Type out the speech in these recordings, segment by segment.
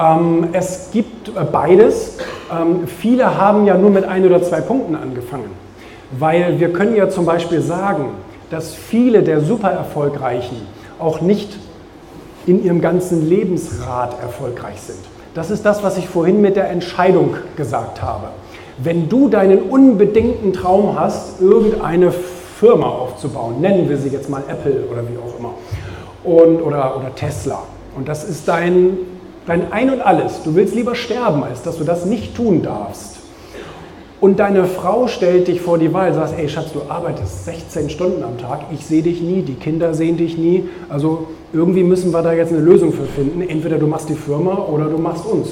Ähm, es gibt äh, beides. Ähm, viele haben ja nur mit ein oder zwei Punkten angefangen, weil wir können ja zum Beispiel sagen, dass viele der super erfolgreichen auch nicht in ihrem ganzen Lebensrat erfolgreich sind. Das ist das, was ich vorhin mit der Entscheidung gesagt habe. Wenn du deinen unbedingten Traum hast, irgendeine Firma aufzubauen, nennen wir sie jetzt mal Apple oder wie auch immer, und, oder, oder Tesla, und das ist dein, dein Ein und alles, du willst lieber sterben, als dass du das nicht tun darfst, und deine Frau stellt dich vor die Wahl, sagst, ey Schatz, du arbeitest 16 Stunden am Tag, ich sehe dich nie, die Kinder sehen dich nie, also irgendwie müssen wir da jetzt eine Lösung für finden. Entweder du machst die Firma oder du machst uns.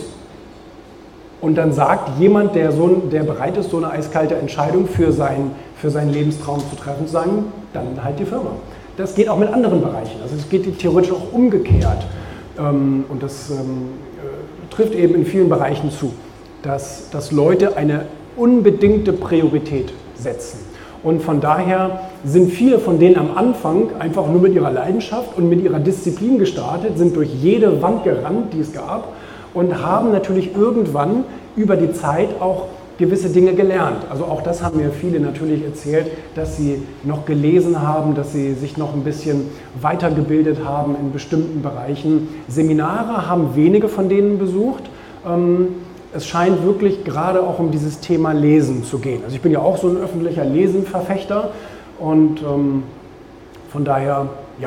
Und dann sagt jemand, der, so, der bereit ist, so eine eiskalte Entscheidung für, sein, für seinen Lebenstraum zu treffen, sagen, dann halt die Firma. Das geht auch mit anderen Bereichen. Also es geht theoretisch auch umgekehrt. Ähm, und das ähm, äh, trifft eben in vielen Bereichen zu, dass, dass Leute eine unbedingte Priorität setzen. Und von daher sind viele von denen am Anfang einfach nur mit ihrer Leidenschaft und mit ihrer Disziplin gestartet, sind durch jede Wand gerannt, die es gab und haben natürlich irgendwann über die Zeit auch gewisse Dinge gelernt. Also auch das haben mir viele natürlich erzählt, dass sie noch gelesen haben, dass sie sich noch ein bisschen weitergebildet haben in bestimmten Bereichen. Seminare haben wenige von denen besucht. Ähm, es scheint wirklich gerade auch um dieses Thema Lesen zu gehen. Also ich bin ja auch so ein öffentlicher Lesenverfechter und ähm, von daher